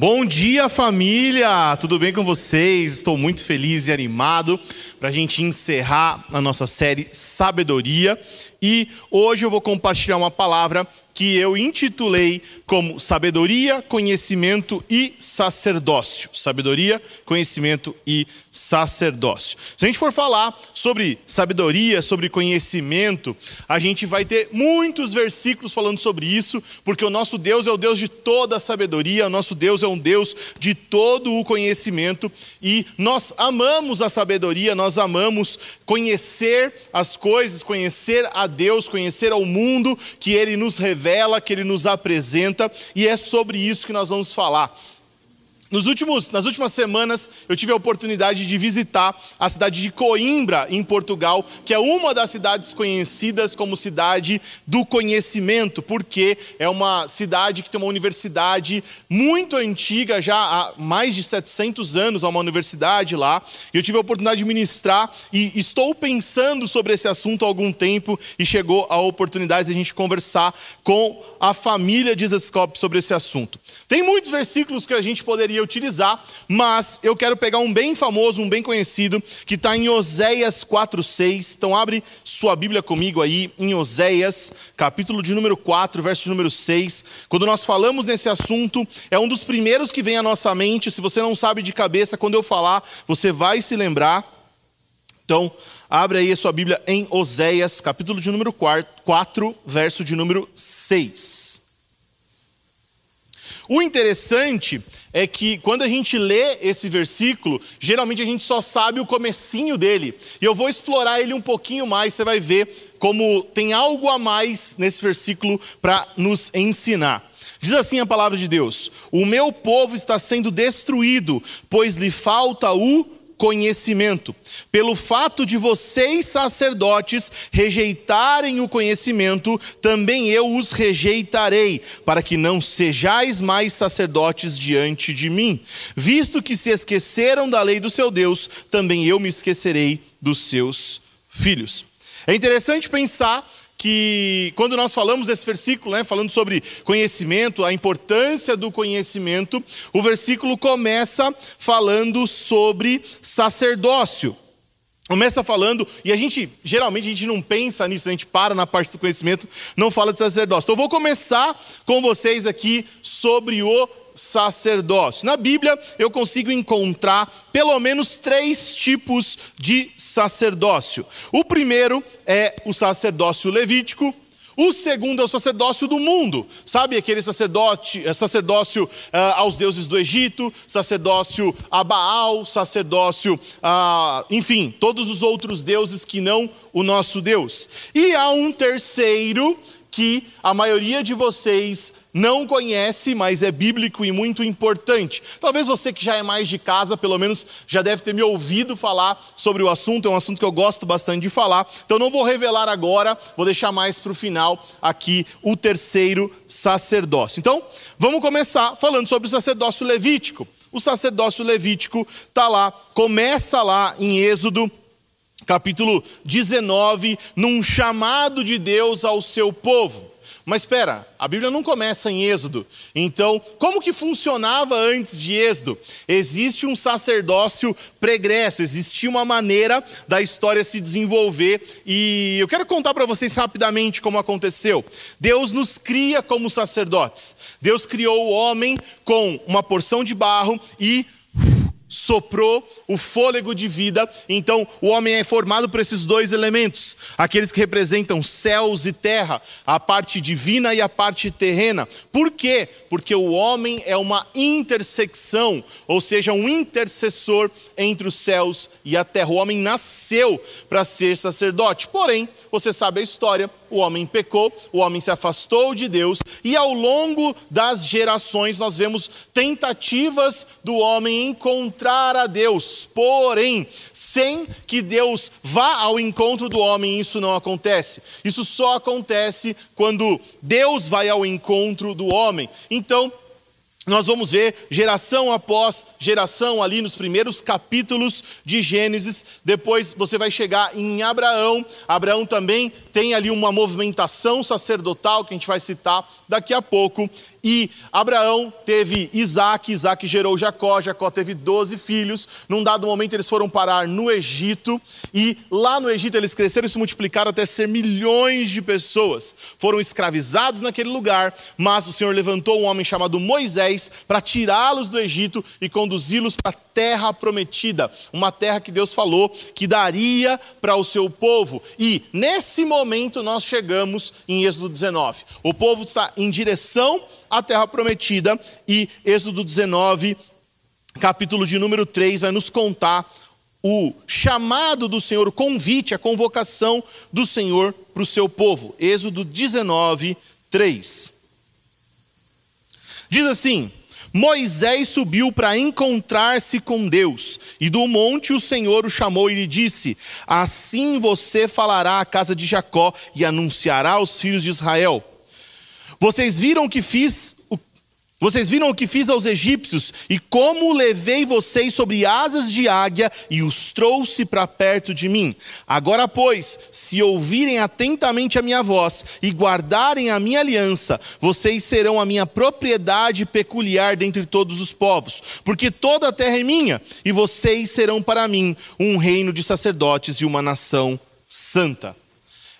Bom dia, família! Tudo bem com vocês? Estou muito feliz e animado para a gente encerrar a nossa série Sabedoria. E hoje eu vou compartilhar uma palavra que eu intitulei como Sabedoria, Conhecimento e Sacerdócio. Sabedoria, Conhecimento e Sacerdócio. Se a gente for falar sobre sabedoria, sobre conhecimento, a gente vai ter muitos versículos falando sobre isso, porque o nosso Deus é o Deus de toda a sabedoria, o nosso Deus é um Deus de todo o conhecimento e nós amamos a sabedoria, nós amamos conhecer as coisas, conhecer a Deus, conhecer ao mundo que Ele nos revela que ele nos apresenta, e é sobre isso que nós vamos falar. Nos últimos, nas últimas semanas, eu tive a oportunidade de visitar a cidade de Coimbra, em Portugal, que é uma das cidades conhecidas como cidade do conhecimento, porque é uma cidade que tem uma universidade muito antiga, já há mais de 700 anos, há uma universidade lá. Eu tive a oportunidade de ministrar e estou pensando sobre esse assunto há algum tempo e chegou a oportunidade de a gente conversar com a família de Zescope sobre esse assunto. Tem muitos versículos que a gente poderia utilizar, mas eu quero pegar um bem famoso, um bem conhecido, que está em Oséias 4,6. Então abre sua Bíblia comigo aí, em Oséias, capítulo de número 4, verso número 6. Quando nós falamos nesse assunto, é um dos primeiros que vem à nossa mente. Se você não sabe de cabeça, quando eu falar, você vai se lembrar. Então, abre aí a sua Bíblia em Oséias, capítulo de número 4, 4 verso de número 6. O interessante é que quando a gente lê esse versículo, geralmente a gente só sabe o comecinho dele. E eu vou explorar ele um pouquinho mais, você vai ver como tem algo a mais nesse versículo para nos ensinar. Diz assim a palavra de Deus: O meu povo está sendo destruído, pois lhe falta o conhecimento. Pelo fato de vocês, sacerdotes, rejeitarem o conhecimento, também eu os rejeitarei, para que não sejais mais sacerdotes diante de mim. Visto que se esqueceram da lei do seu Deus, também eu me esquecerei dos seus filhos. É interessante pensar que quando nós falamos desse versículo, né, falando sobre conhecimento, a importância do conhecimento, o versículo começa falando sobre sacerdócio. Começa falando, e a gente, geralmente, a gente não pensa nisso, a gente para na parte do conhecimento, não fala de sacerdócio. Então, eu vou começar com vocês aqui sobre o sacerdócio. Na Bíblia, eu consigo encontrar pelo menos três tipos de sacerdócio. O primeiro é o sacerdócio levítico. O segundo é o sacerdócio do mundo, sabe aquele sacerdote, eh, sacerdócio uh, aos deuses do Egito, sacerdócio a Baal, sacerdócio, uh, enfim, todos os outros deuses que não o nosso Deus. E há um terceiro que a maioria de vocês não conhece, mas é bíblico e muito importante. Talvez você que já é mais de casa, pelo menos já deve ter me ouvido falar sobre o assunto, é um assunto que eu gosto bastante de falar. Então não vou revelar agora, vou deixar mais para o final aqui o terceiro sacerdócio. Então, vamos começar falando sobre o sacerdócio levítico. O sacerdócio levítico está lá, começa lá em Êxodo capítulo 19, num chamado de Deus ao seu povo. Mas espera, a Bíblia não começa em Êxodo. Então, como que funcionava antes de Êxodo? Existe um sacerdócio pregresso, existia uma maneira da história se desenvolver e eu quero contar para vocês rapidamente como aconteceu. Deus nos cria como sacerdotes. Deus criou o homem com uma porção de barro e soprou o fôlego de vida. Então, o homem é formado por esses dois elementos, aqueles que representam céus e terra, a parte divina e a parte terrena. Por quê? Porque o homem é uma intersecção, ou seja, um intercessor entre os céus e a terra. O homem nasceu para ser sacerdote. Porém, você sabe a história, o homem pecou, o homem se afastou de Deus, e ao longo das gerações nós vemos tentativas do homem encontrar a Deus, porém, sem que Deus vá ao encontro do homem, isso não acontece. Isso só acontece quando Deus vai ao encontro do homem. Então, nós vamos ver geração após geração ali nos primeiros capítulos de Gênesis. Depois você vai chegar em Abraão. Abraão também tem ali uma movimentação sacerdotal que a gente vai citar daqui a pouco. E Abraão teve Isaac, Isaac gerou Jacó, Jacó teve 12 filhos. Num dado momento eles foram parar no Egito, e lá no Egito eles cresceram e se multiplicaram até ser milhões de pessoas. Foram escravizados naquele lugar, mas o Senhor levantou um homem chamado Moisés para tirá-los do Egito e conduzi-los para a terra prometida, uma terra que Deus falou que daria para o seu povo. E nesse momento nós chegamos em Êxodo 19. O povo está em direção à terra prometida e Êxodo 19, capítulo de número 3, vai nos contar o chamado do Senhor, o convite, a convocação do Senhor para o seu povo. Êxodo 19, 3. Diz assim: Moisés subiu para encontrar-se com Deus, e do monte o Senhor o chamou e lhe disse: Assim você falará à casa de Jacó e anunciará aos filhos de Israel. Vocês viram o que fiz vocês viram o que fiz aos egípcios e como levei vocês sobre asas de águia e os trouxe para perto de mim. Agora, pois, se ouvirem atentamente a minha voz e guardarem a minha aliança, vocês serão a minha propriedade peculiar dentre todos os povos, porque toda a terra é minha e vocês serão para mim um reino de sacerdotes e uma nação santa.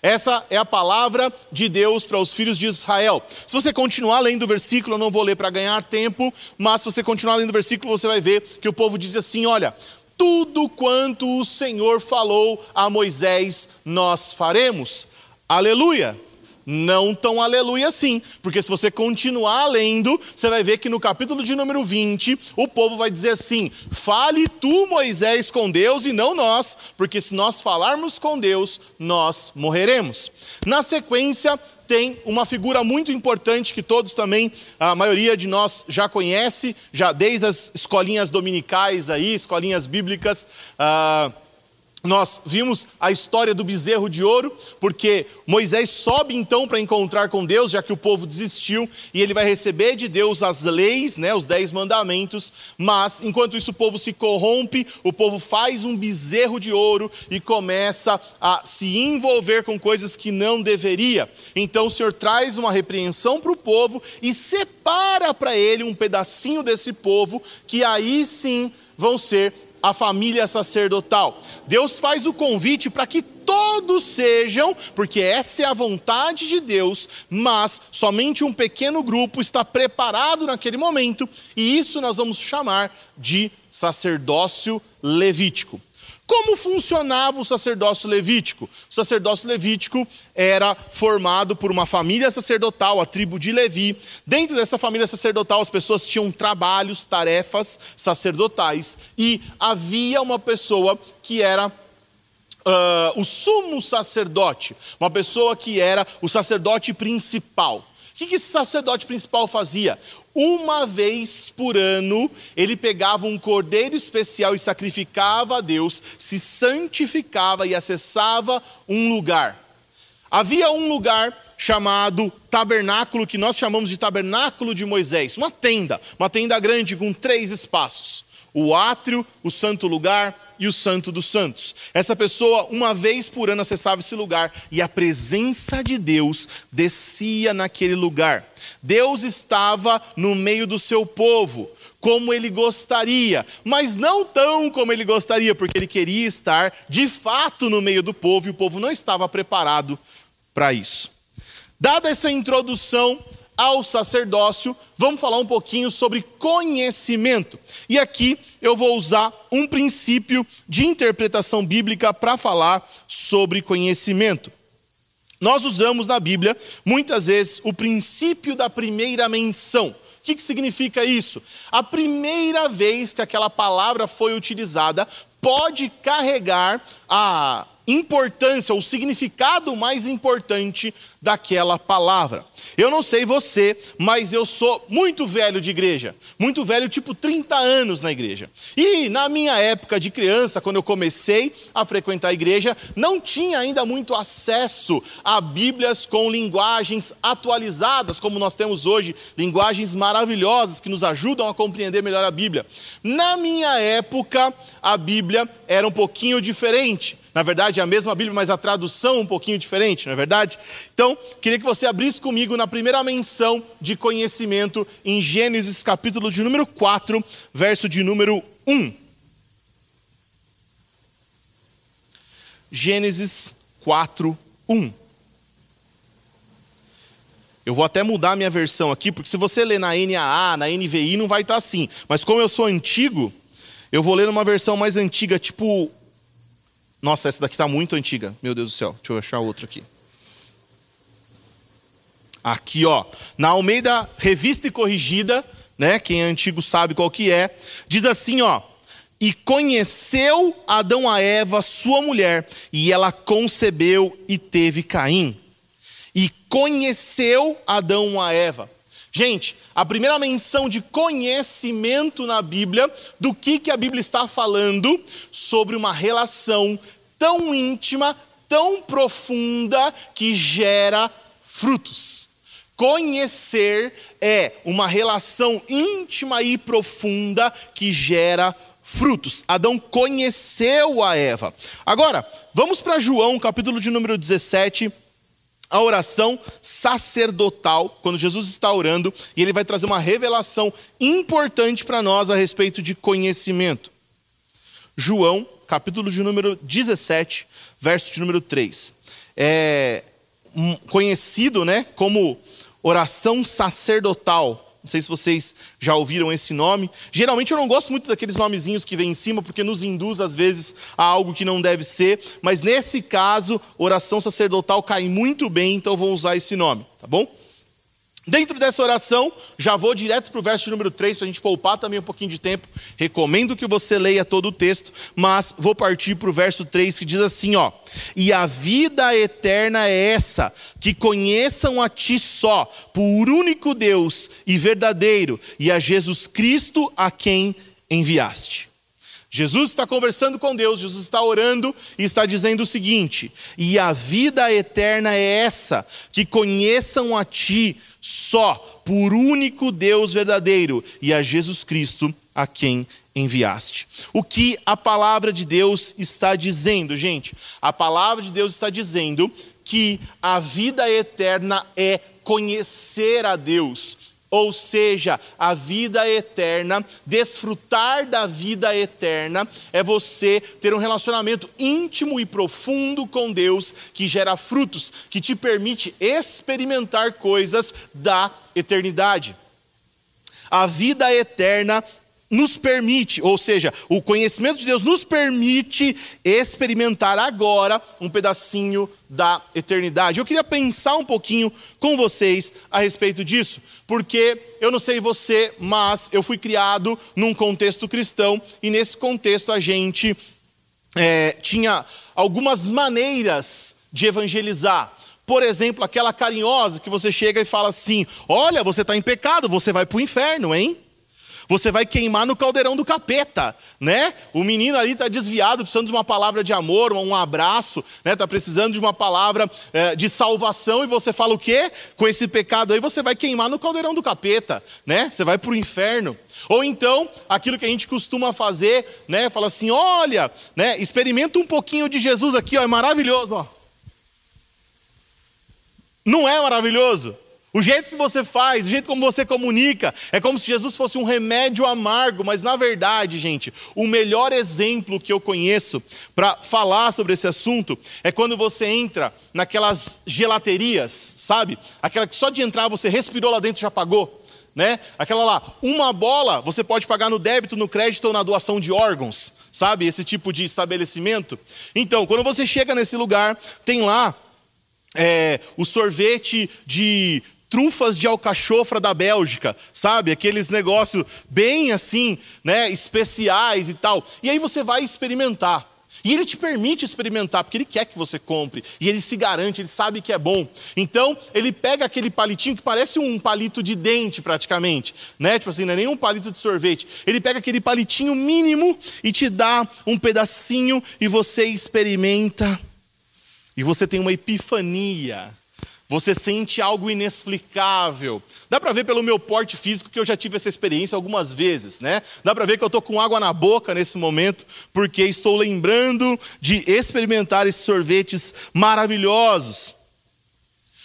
Essa é a palavra de Deus para os filhos de Israel. Se você continuar lendo o versículo, eu não vou ler para ganhar tempo, mas se você continuar lendo o versículo, você vai ver que o povo diz assim: olha, tudo quanto o Senhor falou a Moisés, nós faremos. Aleluia! Não tão aleluia assim, porque se você continuar lendo, você vai ver que no capítulo de número 20, o povo vai dizer assim: fale tu, Moisés, com Deus e não nós, porque se nós falarmos com Deus, nós morreremos. Na sequência, tem uma figura muito importante que todos também, a maioria de nós já conhece, já desde as escolinhas dominicais aí, escolinhas bíblicas. Uh, nós vimos a história do bezerro de ouro, porque Moisés sobe então para encontrar com Deus, já que o povo desistiu, e ele vai receber de Deus as leis, né, os dez mandamentos, mas enquanto isso o povo se corrompe, o povo faz um bezerro de ouro e começa a se envolver com coisas que não deveria. Então o Senhor traz uma repreensão para o povo e separa para ele um pedacinho desse povo, que aí sim vão ser a família sacerdotal. Deus faz o convite para que todos sejam, porque essa é a vontade de Deus, mas somente um pequeno grupo está preparado naquele momento, e isso nós vamos chamar de sacerdócio levítico. Como funcionava o sacerdócio levítico? O sacerdócio levítico era formado por uma família sacerdotal, a tribo de Levi. Dentro dessa família sacerdotal, as pessoas tinham trabalhos, tarefas sacerdotais, e havia uma pessoa que era Uh, o sumo sacerdote, uma pessoa que era o sacerdote principal. O que, que esse sacerdote principal fazia? Uma vez por ano, ele pegava um cordeiro especial e sacrificava a Deus, se santificava e acessava um lugar. Havia um lugar chamado tabernáculo, que nós chamamos de tabernáculo de Moisés, uma tenda, uma tenda grande com três espaços: o átrio, o santo lugar e o Santo dos Santos. Essa pessoa, uma vez por ano, acessava esse lugar e a presença de Deus descia naquele lugar. Deus estava no meio do seu povo, como ele gostaria, mas não tão como ele gostaria, porque ele queria estar de fato no meio do povo e o povo não estava preparado para isso. Dada essa introdução, ao sacerdócio, vamos falar um pouquinho sobre conhecimento. E aqui eu vou usar um princípio de interpretação bíblica para falar sobre conhecimento. Nós usamos na Bíblia, muitas vezes, o princípio da primeira menção. O que, que significa isso? A primeira vez que aquela palavra foi utilizada pode carregar a importância, o significado mais importante daquela palavra. Eu não sei você, mas eu sou muito velho de igreja, muito velho, tipo 30 anos na igreja. E na minha época de criança, quando eu comecei a frequentar a igreja, não tinha ainda muito acesso a Bíblias com linguagens atualizadas, como nós temos hoje, linguagens maravilhosas que nos ajudam a compreender melhor a Bíblia. Na minha época, a Bíblia era um pouquinho diferente Na verdade, é a mesma Bíblia, mas a tradução um pouquinho diferente, não é verdade? Então, queria que você abrisse comigo na primeira menção de conhecimento em Gênesis, capítulo de número 4, verso de número 1. Gênesis 4, 1. Eu vou até mudar a minha versão aqui, porque se você ler na NAA, na NVI, não vai estar assim. Mas como eu sou antigo, eu vou ler numa versão mais antiga, tipo. Nossa, essa daqui está muito antiga. Meu Deus do céu. Deixa eu achar outra aqui. Aqui, ó. Na Almeida Revista e Corrigida, né? Quem é antigo sabe qual que é. Diz assim, ó. E conheceu Adão a Eva, sua mulher, e ela concebeu e teve Caim e conheceu Adão a Eva. Gente, a primeira menção de conhecimento na Bíblia, do que, que a Bíblia está falando sobre uma relação tão íntima, tão profunda, que gera frutos. Conhecer é uma relação íntima e profunda que gera frutos. Adão conheceu a Eva. Agora, vamos para João, capítulo de número 17 a oração sacerdotal, quando Jesus está orando, e ele vai trazer uma revelação importante para nós a respeito de conhecimento. João, capítulo de número 17, verso de número 3. É conhecido né, como oração sacerdotal não sei se vocês já ouviram esse nome. Geralmente eu não gosto muito daqueles nomezinhos que vem em cima, porque nos induz às vezes a algo que não deve ser. Mas nesse caso, oração sacerdotal cai muito bem, então eu vou usar esse nome, tá bom? Dentro dessa oração, já vou direto para o verso número 3, para a gente poupar também um pouquinho de tempo. Recomendo que você leia todo o texto, mas vou partir para o verso 3 que diz assim: ó. E a vida eterna é essa, que conheçam a ti só, por único Deus e verdadeiro, e a Jesus Cristo a quem enviaste. Jesus está conversando com Deus, Jesus está orando e está dizendo o seguinte: e a vida eterna é essa, que conheçam a Ti só, por único Deus verdadeiro, e a Jesus Cristo a quem enviaste. O que a palavra de Deus está dizendo, gente? A palavra de Deus está dizendo que a vida eterna é conhecer a Deus, ou seja, a vida eterna, desfrutar da vida eterna, é você ter um relacionamento íntimo e profundo com Deus que gera frutos, que te permite experimentar coisas da eternidade. A vida eterna nos permite, ou seja, o conhecimento de Deus nos permite experimentar agora um pedacinho da eternidade. Eu queria pensar um pouquinho com vocês a respeito disso, porque eu não sei você, mas eu fui criado num contexto cristão e nesse contexto a gente é, tinha algumas maneiras de evangelizar. Por exemplo, aquela carinhosa que você chega e fala assim: Olha, você está em pecado, você vai para o inferno, hein? Você vai queimar no caldeirão do capeta, né? O menino ali está desviado, precisando de uma palavra de amor, um abraço, né? Está precisando de uma palavra é, de salvação e você fala o quê? Com esse pecado aí você vai queimar no caldeirão do capeta, né? Você vai para o inferno. Ou então, aquilo que a gente costuma fazer, né? Fala assim, olha, né? Experimenta um pouquinho de Jesus aqui, ó, é maravilhoso, ó. Não é maravilhoso? O jeito que você faz, o jeito como você comunica, é como se Jesus fosse um remédio amargo, mas na verdade, gente, o melhor exemplo que eu conheço para falar sobre esse assunto é quando você entra naquelas gelaterias, sabe? Aquela que só de entrar você respirou lá dentro já pagou. Né? Aquela lá, uma bola você pode pagar no débito, no crédito ou na doação de órgãos, sabe? Esse tipo de estabelecimento. Então, quando você chega nesse lugar, tem lá é, o sorvete de trufas de alcachofra da Bélgica, sabe? Aqueles negócios bem assim, né, especiais e tal. E aí você vai experimentar. E ele te permite experimentar, porque ele quer que você compre. E ele se garante, ele sabe que é bom. Então, ele pega aquele palitinho que parece um palito de dente, praticamente. Né? Tipo assim, não é nem um palito de sorvete. Ele pega aquele palitinho mínimo e te dá um pedacinho e você experimenta. E você tem uma epifania Você sente algo inexplicável. Dá para ver pelo meu porte físico que eu já tive essa experiência algumas vezes, né? Dá para ver que eu estou com água na boca nesse momento, porque estou lembrando de experimentar esses sorvetes maravilhosos.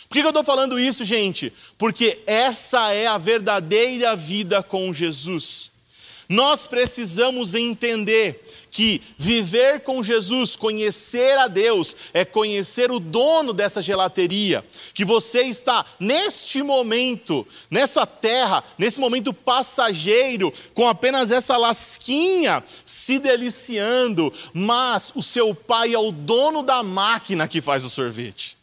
Por que, que eu estou falando isso, gente? Porque essa é a verdadeira vida com Jesus. Nós precisamos entender que viver com Jesus, conhecer a Deus, é conhecer o dono dessa gelateria. Que você está neste momento, nessa terra, nesse momento passageiro, com apenas essa lasquinha se deliciando, mas o seu pai é o dono da máquina que faz o sorvete.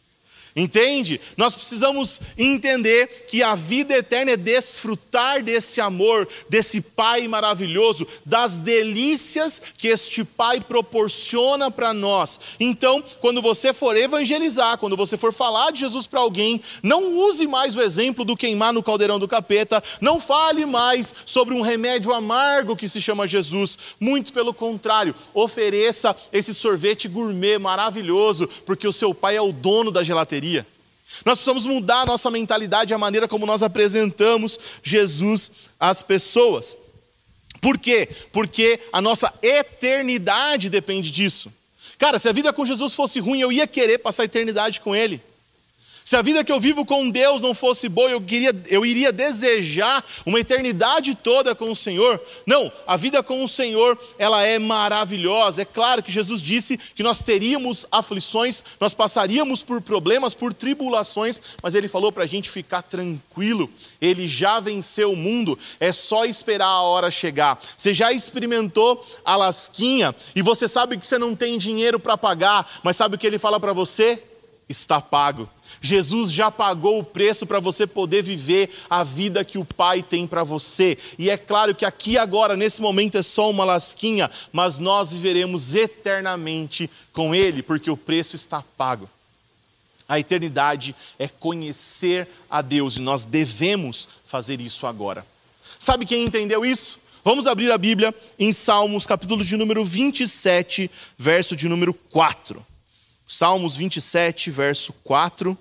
Entende? Nós precisamos entender que a vida eterna é desfrutar desse amor, desse Pai maravilhoso, das delícias que este Pai proporciona para nós. Então, quando você for evangelizar, quando você for falar de Jesus para alguém, não use mais o exemplo do queimar no caldeirão do capeta, não fale mais sobre um remédio amargo que se chama Jesus. Muito pelo contrário, ofereça esse sorvete gourmet maravilhoso, porque o seu Pai é o dono da gelateria nós precisamos mudar a nossa mentalidade, a maneira como nós apresentamos Jesus às pessoas. Por quê? Porque a nossa eternidade depende disso. Cara, se a vida com Jesus fosse ruim, eu ia querer passar a eternidade com Ele. Se a vida que eu vivo com Deus não fosse boa, eu, queria, eu iria desejar uma eternidade toda com o Senhor. Não, a vida com o Senhor, ela é maravilhosa. É claro que Jesus disse que nós teríamos aflições, nós passaríamos por problemas, por tribulações, mas Ele falou para a gente ficar tranquilo. Ele já venceu o mundo, é só esperar a hora chegar. Você já experimentou a lasquinha e você sabe que você não tem dinheiro para pagar, mas sabe o que Ele fala para você? Está pago. Jesus já pagou o preço para você poder viver a vida que o Pai tem para você. E é claro que aqui agora, nesse momento, é só uma lasquinha, mas nós viveremos eternamente com Ele, porque o preço está pago. A eternidade é conhecer a Deus e nós devemos fazer isso agora. Sabe quem entendeu isso? Vamos abrir a Bíblia em Salmos, capítulo de número 27, verso de número 4. Salmos 27, verso 4.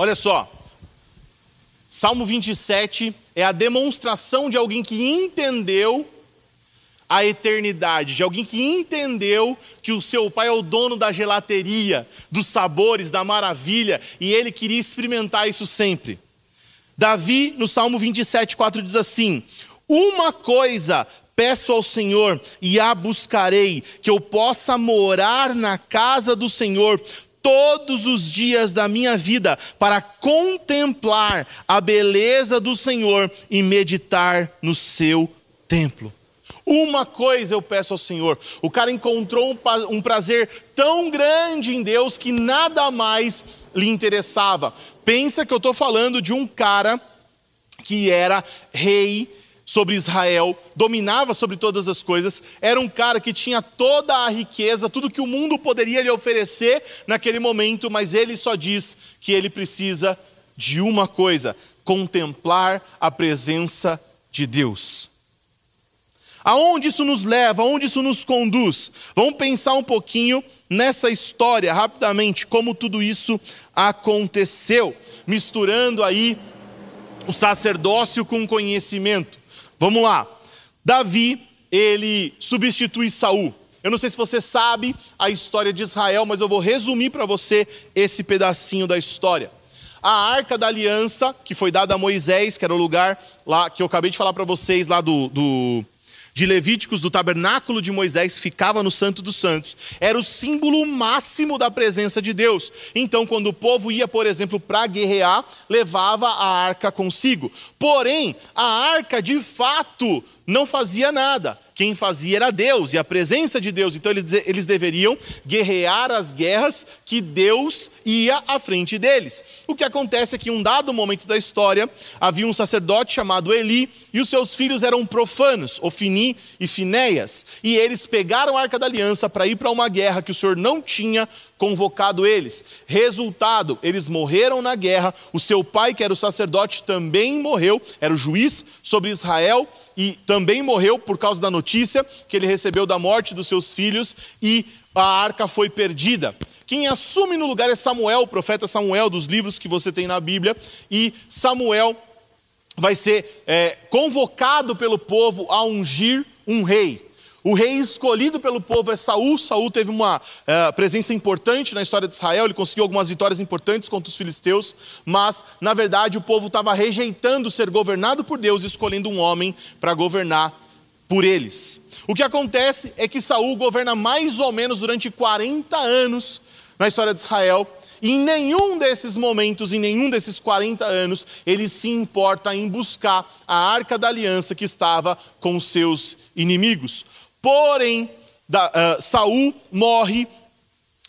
Olha só, Salmo 27 é a demonstração de alguém que entendeu a eternidade, de alguém que entendeu que o seu pai é o dono da gelateria, dos sabores, da maravilha, e ele queria experimentar isso sempre. Davi, no Salmo 27, 4, diz assim: Uma coisa peço ao Senhor e a buscarei, que eu possa morar na casa do Senhor todos os dias da minha vida para contemplar a beleza do Senhor e meditar no seu templo. Uma coisa eu peço ao Senhor: o cara encontrou um prazer tão grande em Deus que nada mais lhe interessava. Pensa que eu estou falando de um cara que era rei sobre Israel, dominava sobre todas as coisas, era um cara que tinha toda a riqueza, tudo que o mundo poderia lhe oferecer naquele momento, mas ele só diz que ele precisa de uma coisa: contemplar a presença de Deus. Aonde isso nos leva? Aonde isso nos conduz? Vamos pensar um pouquinho nessa história rapidamente, como tudo isso aconteceu, misturando aí o sacerdócio com o conhecimento. Vamos lá. Davi, ele substitui Saul. Eu não sei se você sabe a história de Israel, mas eu vou resumir para você esse pedacinho da história. A Arca da Aliança, que foi dada a Moisés, que era o lugar lá que eu acabei de falar para vocês lá do, do de Levíticos, do tabernáculo de Moisés, ficava no Santo dos Santos. Era o símbolo máximo da presença de Deus. Então, quando o povo ia, por exemplo, para guerrear, levava a arca consigo. Porém, a arca de fato não fazia nada quem fazia era Deus e a presença de Deus. Então eles, deveriam guerrear as guerras que Deus ia à frente deles. O que acontece é que, em um dado momento da história, havia um sacerdote chamado Eli e os seus filhos eram profanos, Ofini e Finéias. E eles pegaram a arca da aliança para ir para uma guerra que o Senhor não tinha convocado eles. Resultado, eles morreram na guerra. O seu pai, que era o sacerdote, também morreu, era o juiz sobre Israel e também morreu por causa da notícia que ele recebeu da morte dos seus filhos e a arca foi perdida. Quem assume no lugar é Samuel, o profeta Samuel, dos livros que você tem na Bíblia, e Samuel vai ser é, convocado pelo povo a ungir um rei. O rei escolhido pelo povo é Saul. Saul teve uma é, presença importante na história de Israel, ele conseguiu algumas vitórias importantes contra os filisteus, mas, na verdade, o povo estava rejeitando ser governado por Deus, escolhendo um homem para governar por eles. O que acontece é que Saul governa mais ou menos durante 40 anos na história de Israel, e em nenhum desses momentos, em nenhum desses 40 anos, ele se importa em buscar a arca da aliança que estava com os seus inimigos. Porém, da, uh, Saul morre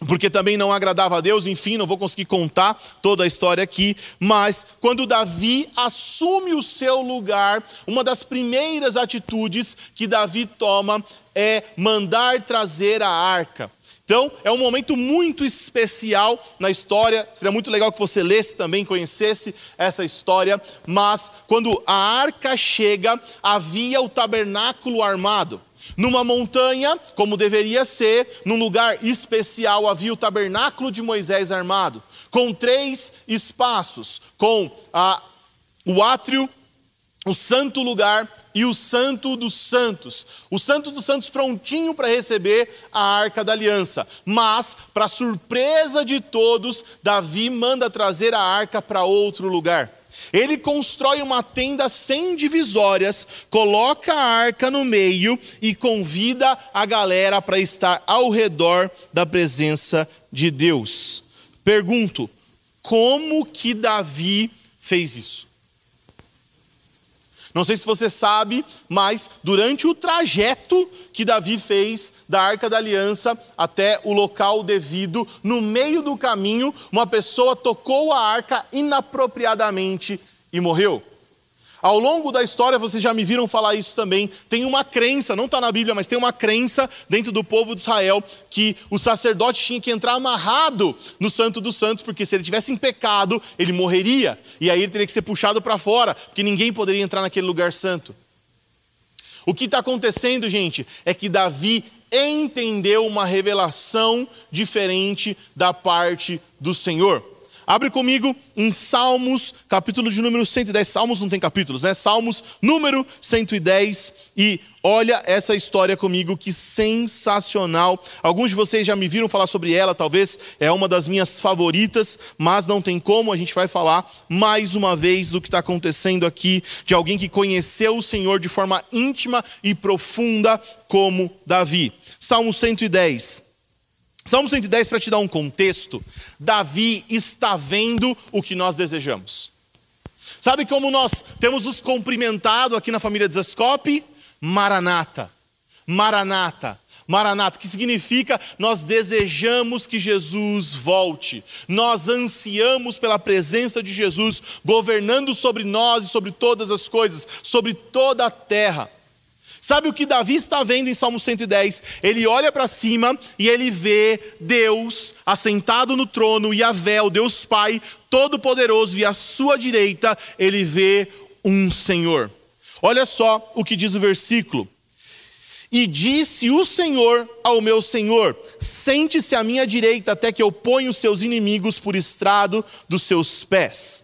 porque também não agradava a Deus, enfim, não vou conseguir contar toda a história aqui, mas quando Davi assume o seu lugar, uma das primeiras atitudes que Davi toma é mandar trazer a arca. Então, é um momento muito especial na história. Seria muito legal que você lesse também, conhecesse essa história. Mas, quando a arca chega, havia o tabernáculo armado. Numa montanha, como deveria ser, num lugar especial, havia o tabernáculo de Moisés armado, com três espaços: com a, o átrio, o santo lugar e o santo dos santos. O santo dos santos prontinho para receber a arca da aliança. Mas, para surpresa de todos, Davi manda trazer a arca para outro lugar. Ele constrói uma tenda sem divisórias, coloca a arca no meio e convida a galera para estar ao redor da presença de Deus. Pergunto: como que Davi fez isso? Não sei se você sabe, mas durante o trajeto que Davi fez da arca da aliança até o local devido, no meio do caminho, uma pessoa tocou a arca inapropriadamente e morreu. Ao longo da história, vocês já me viram falar isso também. Tem uma crença, não está na Bíblia, mas tem uma crença dentro do povo de Israel que o sacerdote tinha que entrar amarrado no Santo dos Santos, porque se ele tivesse em pecado, ele morreria. E aí ele teria que ser puxado para fora, porque ninguém poderia entrar naquele lugar santo. O que está acontecendo, gente, é que Davi entendeu uma revelação diferente da parte do Senhor. Abre comigo em Salmos, capítulo de número 110. Salmos não tem capítulos, né? Salmos número 110. E olha essa história comigo, que sensacional. Alguns de vocês já me viram falar sobre ela, talvez é uma das minhas favoritas, mas não tem como, a gente vai falar mais uma vez do que está acontecendo aqui, de alguém que conheceu o Senhor de forma íntima e profunda, como Davi. Salmo 110. Salmo 110, para te dar um contexto, Davi está vendo o que nós desejamos. Sabe como nós temos nos cumprimentado aqui na família Desescope? Maranata, Maranata, Maranata, que significa nós desejamos que Jesus volte, nós ansiamos pela presença de Jesus governando sobre nós e sobre todas as coisas, sobre toda a terra. Sabe o que Davi está vendo em Salmo 110? Ele olha para cima e ele vê Deus assentado no trono, Yahvé, o Deus Pai, Todo-Poderoso, e à sua direita ele vê um Senhor. Olha só o que diz o versículo. E disse o Senhor ao meu Senhor: Sente-se à minha direita até que eu ponha os seus inimigos por estrado dos seus pés.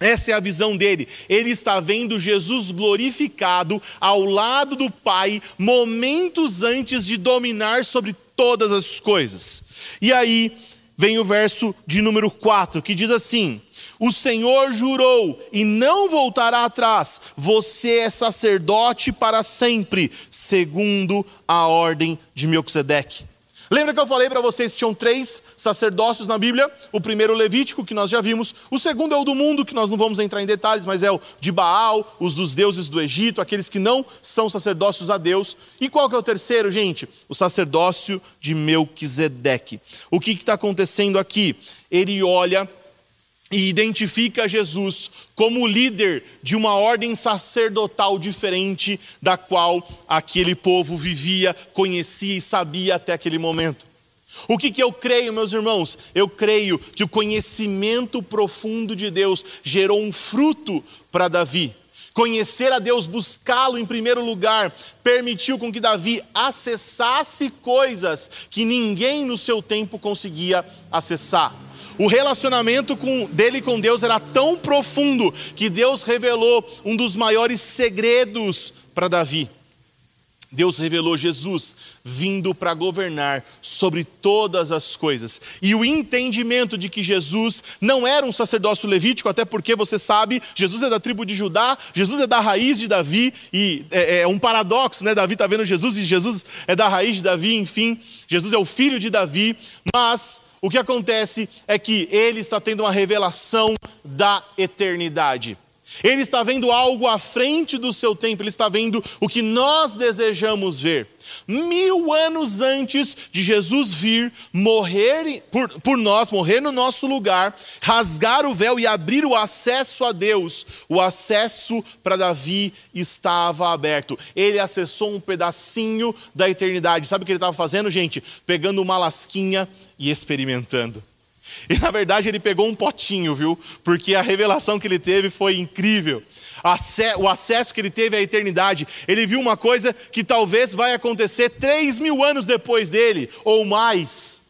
Essa é a visão dele. Ele está vendo Jesus glorificado ao lado do Pai, momentos antes de dominar sobre todas as coisas. E aí vem o verso de número 4, que diz assim: O Senhor jurou e não voltará atrás, você é sacerdote para sempre, segundo a ordem de Melquisedeque. Lembra que eu falei para vocês que tinham três sacerdócios na Bíblia? O primeiro, o Levítico, que nós já vimos. O segundo é o do mundo, que nós não vamos entrar em detalhes, mas é o de Baal, os dos deuses do Egito, aqueles que não são sacerdócios a Deus. E qual que é o terceiro, gente? O sacerdócio de Melquisedeque. O que está acontecendo aqui? Ele olha e identifica Jesus como líder de uma ordem sacerdotal diferente da qual aquele povo vivia, conhecia e sabia até aquele momento. O que, que eu creio, meus irmãos? Eu creio que o conhecimento profundo de Deus gerou um fruto para Davi. Conhecer a Deus, buscá-lo em primeiro lugar, permitiu com que Davi acessasse coisas que ninguém no seu tempo conseguia acessar. O relacionamento com, dele com Deus era tão profundo que Deus revelou um dos maiores segredos para Davi. Deus revelou Jesus vindo para governar sobre todas as coisas. E o entendimento de que Jesus não era um sacerdócio levítico, até porque você sabe, Jesus é da tribo de Judá, Jesus é da raiz de Davi, e é, é um paradoxo, né? Davi está vendo Jesus e Jesus é da raiz de Davi, enfim, Jesus é o filho de Davi, mas o que acontece é que ele está tendo uma revelação da eternidade. Ele está vendo algo à frente do seu tempo, ele está vendo o que nós desejamos ver. Mil anos antes de Jesus vir, morrer por, por nós, morrer no nosso lugar, rasgar o véu e abrir o acesso a Deus, o acesso para Davi estava aberto. Ele acessou um pedacinho da eternidade. Sabe o que ele estava fazendo, gente? Pegando uma lasquinha e experimentando. E na verdade ele pegou um potinho, viu? Porque a revelação que ele teve foi incrível. O acesso que ele teve à eternidade. Ele viu uma coisa que talvez vai acontecer três mil anos depois dele, ou mais.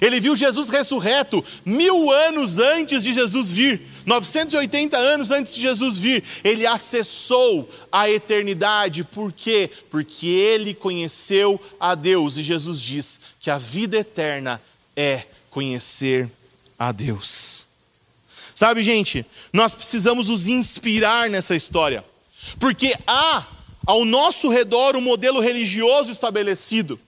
Ele viu Jesus ressurreto mil anos antes de Jesus vir, 980 anos antes de Jesus vir. Ele acessou a eternidade, por quê? Porque ele conheceu a Deus. E Jesus diz que a vida eterna é conhecer a Deus. Sabe, gente, nós precisamos nos inspirar nessa história, porque há ao nosso redor um modelo religioso estabelecido.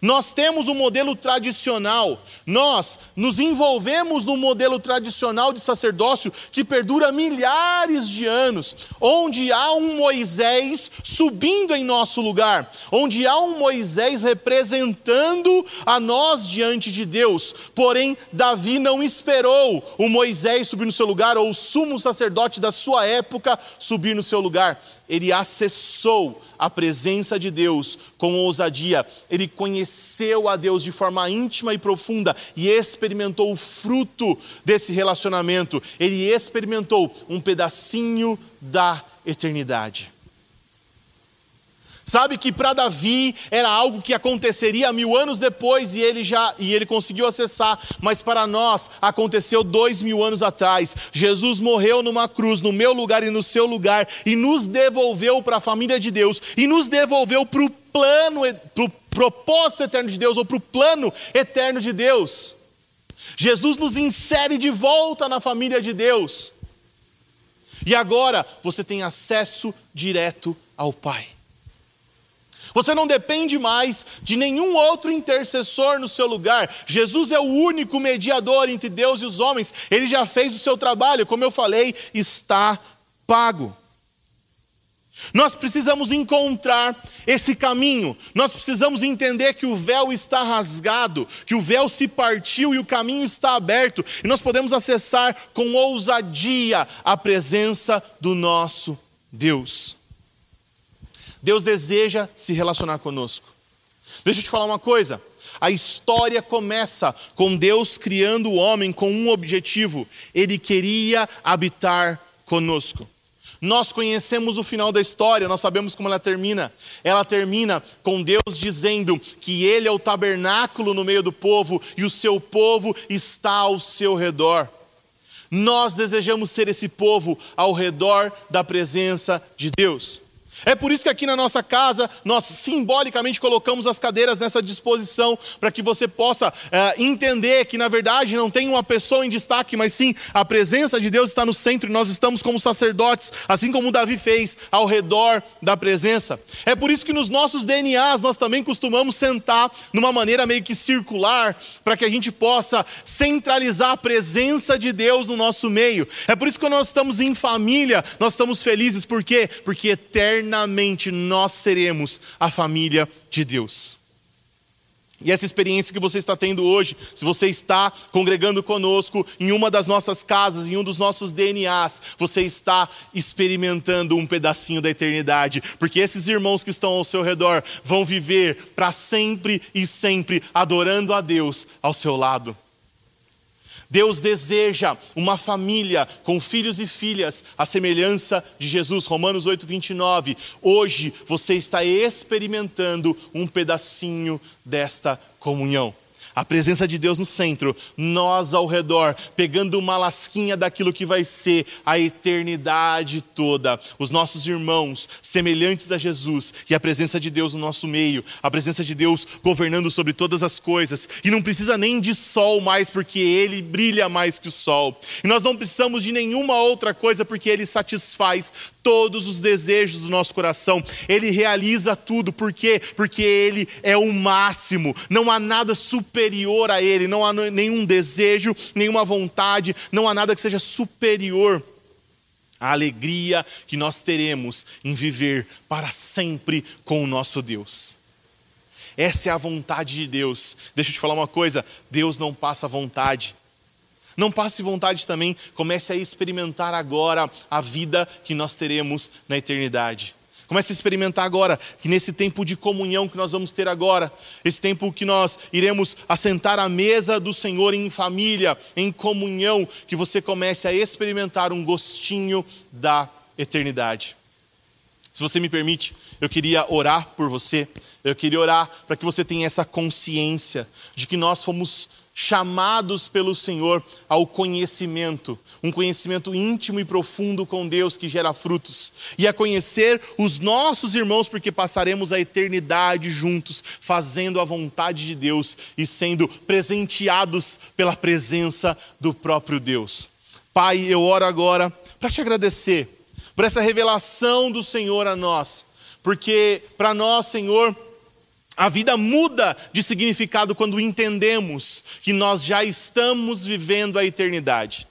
Nós temos um modelo tradicional, nós nos envolvemos no modelo tradicional de sacerdócio que perdura milhares de anos, onde há um Moisés subindo em nosso lugar, onde há um Moisés representando a nós diante de Deus. Porém, Davi não esperou o Moisés subir no seu lugar ou o sumo sacerdote da sua época subir no seu lugar. Ele acessou a presença de Deus com ousadia, ele conheceu a Deus de forma íntima e profunda e experimentou o fruto desse relacionamento, ele experimentou um pedacinho da eternidade. Sabe que para Davi era algo que aconteceria mil anos depois e ele já e ele conseguiu acessar, mas para nós aconteceu dois mil anos atrás. Jesus morreu numa cruz no meu lugar e no seu lugar e nos devolveu para a família de Deus e nos devolveu para o plano, para o propósito eterno de Deus ou para o plano eterno de Deus. Jesus nos insere de volta na família de Deus. E agora você tem acesso direto ao Pai. Você não depende mais de nenhum outro intercessor no seu lugar. Jesus é o único mediador entre Deus e os homens. Ele já fez o seu trabalho, como eu falei, está pago. Nós precisamos encontrar esse caminho, nós precisamos entender que o véu está rasgado, que o véu se partiu e o caminho está aberto, e nós podemos acessar com ousadia a presença do nosso Deus. Deus deseja se relacionar conosco. Deixa eu te falar uma coisa. A história começa com Deus criando o homem com um objetivo: ele queria habitar conosco. Nós conhecemos o final da história, nós sabemos como ela termina. Ela termina com Deus dizendo que Ele é o tabernáculo no meio do povo e o seu povo está ao seu redor. Nós desejamos ser esse povo ao redor da presença de Deus. É por isso que aqui na nossa casa nós simbolicamente colocamos as cadeiras nessa disposição para que você possa é, entender que na verdade não tem uma pessoa em destaque, mas sim a presença de Deus está no centro e nós estamos como sacerdotes, assim como Davi fez, ao redor da presença. É por isso que nos nossos DNAs nós também costumamos sentar numa maneira meio que circular para que a gente possa centralizar a presença de Deus no nosso meio. É por isso que nós estamos em família, nós estamos felizes, por quê? Porque eterno eternamente nós seremos a família de Deus. E essa experiência que você está tendo hoje, se você está congregando conosco em uma das nossas casas, em um dos nossos DNAs, você está experimentando um pedacinho da eternidade, porque esses irmãos que estão ao seu redor vão viver para sempre e sempre adorando a Deus ao seu lado. Deus deseja uma família com filhos e filhas, à semelhança de Jesus, Romanos 8, 29. Hoje você está experimentando um pedacinho desta comunhão a presença de Deus no centro, nós ao redor, pegando uma lasquinha daquilo que vai ser a eternidade toda. Os nossos irmãos, semelhantes a Jesus, e a presença de Deus no nosso meio, a presença de Deus governando sobre todas as coisas. E não precisa nem de sol mais, porque Ele brilha mais que o sol. E nós não precisamos de nenhuma outra coisa, porque Ele satisfaz todos os desejos do nosso coração. Ele realiza tudo, por quê? Porque Ele é o máximo, não há nada superior a Ele, não há nenhum desejo, nenhuma vontade, não há nada que seja superior à alegria que nós teremos em viver para sempre com o nosso Deus. Essa é a vontade de Deus. Deixa eu te falar uma coisa: Deus não passa vontade. Não passe vontade também, comece a experimentar agora a vida que nós teremos na eternidade. Comece a experimentar agora, que nesse tempo de comunhão que nós vamos ter agora, esse tempo que nós iremos assentar à mesa do Senhor em família, em comunhão, que você comece a experimentar um gostinho da eternidade. Se você me permite, eu queria orar por você, eu queria orar para que você tenha essa consciência de que nós fomos chamados pelo Senhor ao conhecimento, um conhecimento íntimo e profundo com Deus que gera frutos, e a conhecer os nossos irmãos, porque passaremos a eternidade juntos, fazendo a vontade de Deus e sendo presenteados pela presença do próprio Deus. Pai, eu oro agora para te agradecer por essa revelação do Senhor a nós, porque para nós, Senhor, a vida muda de significado quando entendemos que nós já estamos vivendo a eternidade.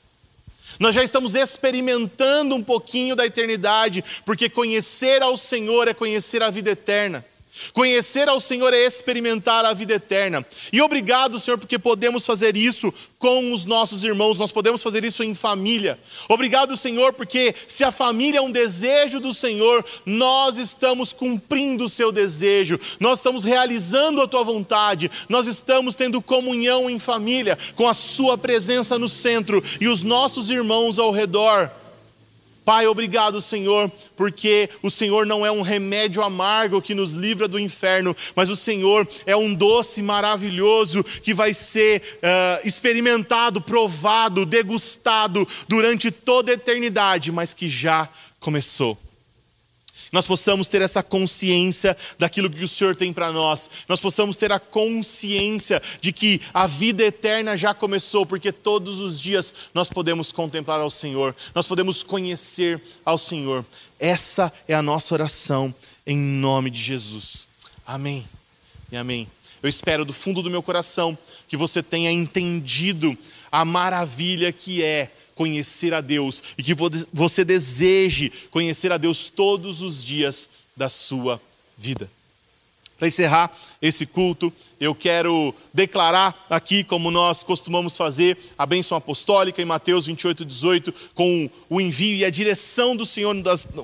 Nós já estamos experimentando um pouquinho da eternidade, porque conhecer ao Senhor é conhecer a vida eterna. Conhecer ao Senhor é experimentar a vida eterna. E obrigado, Senhor, porque podemos fazer isso com os nossos irmãos, nós podemos fazer isso em família. Obrigado, Senhor, porque se a família é um desejo do Senhor, nós estamos cumprindo o seu desejo, nós estamos realizando a tua vontade, nós estamos tendo comunhão em família, com a sua presença no centro e os nossos irmãos ao redor. Pai, obrigado, Senhor, porque o Senhor não é um remédio amargo que nos livra do inferno, mas o Senhor é um doce maravilhoso que vai ser uh, experimentado, provado, degustado durante toda a eternidade, mas que já começou nós possamos ter essa consciência daquilo que o Senhor tem para nós, nós possamos ter a consciência de que a vida eterna já começou, porque todos os dias nós podemos contemplar ao Senhor, nós podemos conhecer ao Senhor. Essa é a nossa oração em nome de Jesus. Amém e amém. Eu espero do fundo do meu coração que você tenha entendido a maravilha que é conhecer a Deus e que você deseje conhecer a Deus todos os dias da sua vida. Para encerrar esse culto, eu quero declarar aqui, como nós costumamos fazer, a bênção apostólica em Mateus 28, 18, com o envio e a direção do Senhor,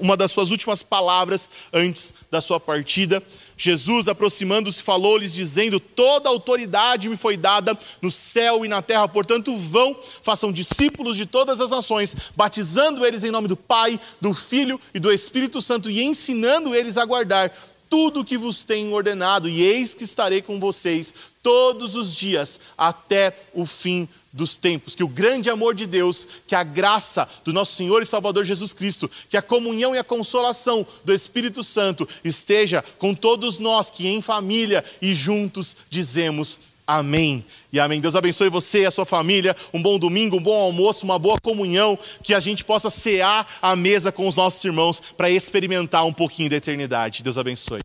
uma das suas últimas palavras antes da sua partida. Jesus, aproximando-se, falou-lhes, dizendo: Toda autoridade me foi dada no céu e na terra, portanto, vão, façam discípulos de todas as nações, batizando eles em nome do Pai, do Filho e do Espírito Santo e ensinando eles a guardar tudo o que vos tenho ordenado, e eis que estarei com vocês todos os dias até o fim dos tempos. Que o grande amor de Deus, que a graça do nosso Senhor e Salvador Jesus Cristo, que a comunhão e a consolação do Espírito Santo esteja com todos nós que em família e juntos dizemos Amém e amém. Deus abençoe você e a sua família. Um bom domingo, um bom almoço, uma boa comunhão. Que a gente possa cear à mesa com os nossos irmãos para experimentar um pouquinho da eternidade. Deus abençoe.